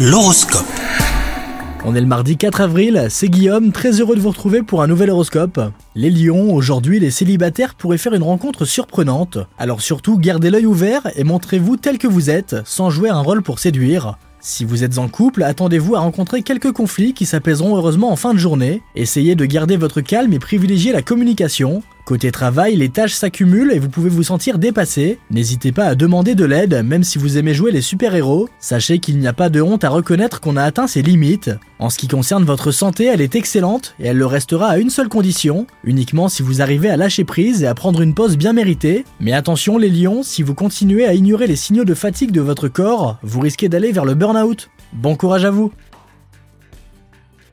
L'horoscope. On est le mardi 4 avril, c'est Guillaume, très heureux de vous retrouver pour un nouvel horoscope. Les lions, aujourd'hui les célibataires pourraient faire une rencontre surprenante. Alors surtout, gardez l'œil ouvert et montrez-vous tel que vous êtes, sans jouer un rôle pour séduire. Si vous êtes en couple, attendez-vous à rencontrer quelques conflits qui s'apaiseront heureusement en fin de journée. Essayez de garder votre calme et privilégier la communication. Côté travail, les tâches s'accumulent et vous pouvez vous sentir dépassé. N'hésitez pas à demander de l'aide, même si vous aimez jouer les super-héros. Sachez qu'il n'y a pas de honte à reconnaître qu'on a atteint ses limites. En ce qui concerne votre santé, elle est excellente et elle le restera à une seule condition, uniquement si vous arrivez à lâcher prise et à prendre une pause bien méritée. Mais attention les lions, si vous continuez à ignorer les signaux de fatigue de votre corps, vous risquez d'aller vers le burn-out. Bon courage à vous